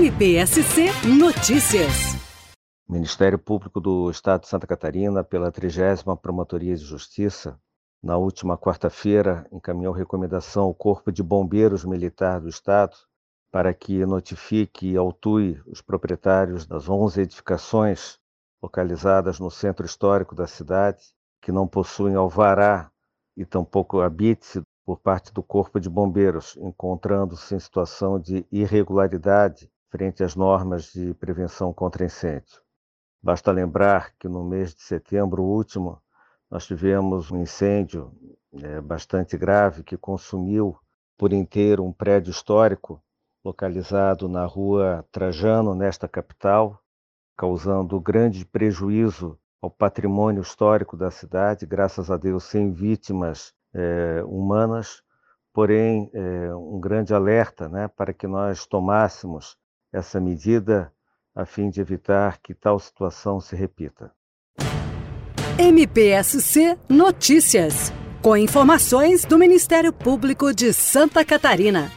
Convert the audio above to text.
MPSC Notícias. Ministério Público do Estado de Santa Catarina, pela 30 Promotoria de Justiça, na última quarta-feira, encaminhou recomendação ao Corpo de Bombeiros Militar do Estado para que notifique e autue os proprietários das 11 edificações localizadas no centro histórico da cidade, que não possuem alvará e tampouco habite por parte do Corpo de Bombeiros, encontrando-se em situação de irregularidade frente às normas de prevenção contra incêndio. Basta lembrar que no mês de setembro último, nós tivemos um incêndio é, bastante grave que consumiu por inteiro um prédio histórico localizado na rua Trajano, nesta capital, causando grande prejuízo ao patrimônio histórico da cidade, graças a Deus sem vítimas é, humanas, porém é, um grande alerta né, para que nós tomássemos essa medida a fim de evitar que tal situação se repita. MPSC Notícias, com informações do Ministério Público de Santa Catarina.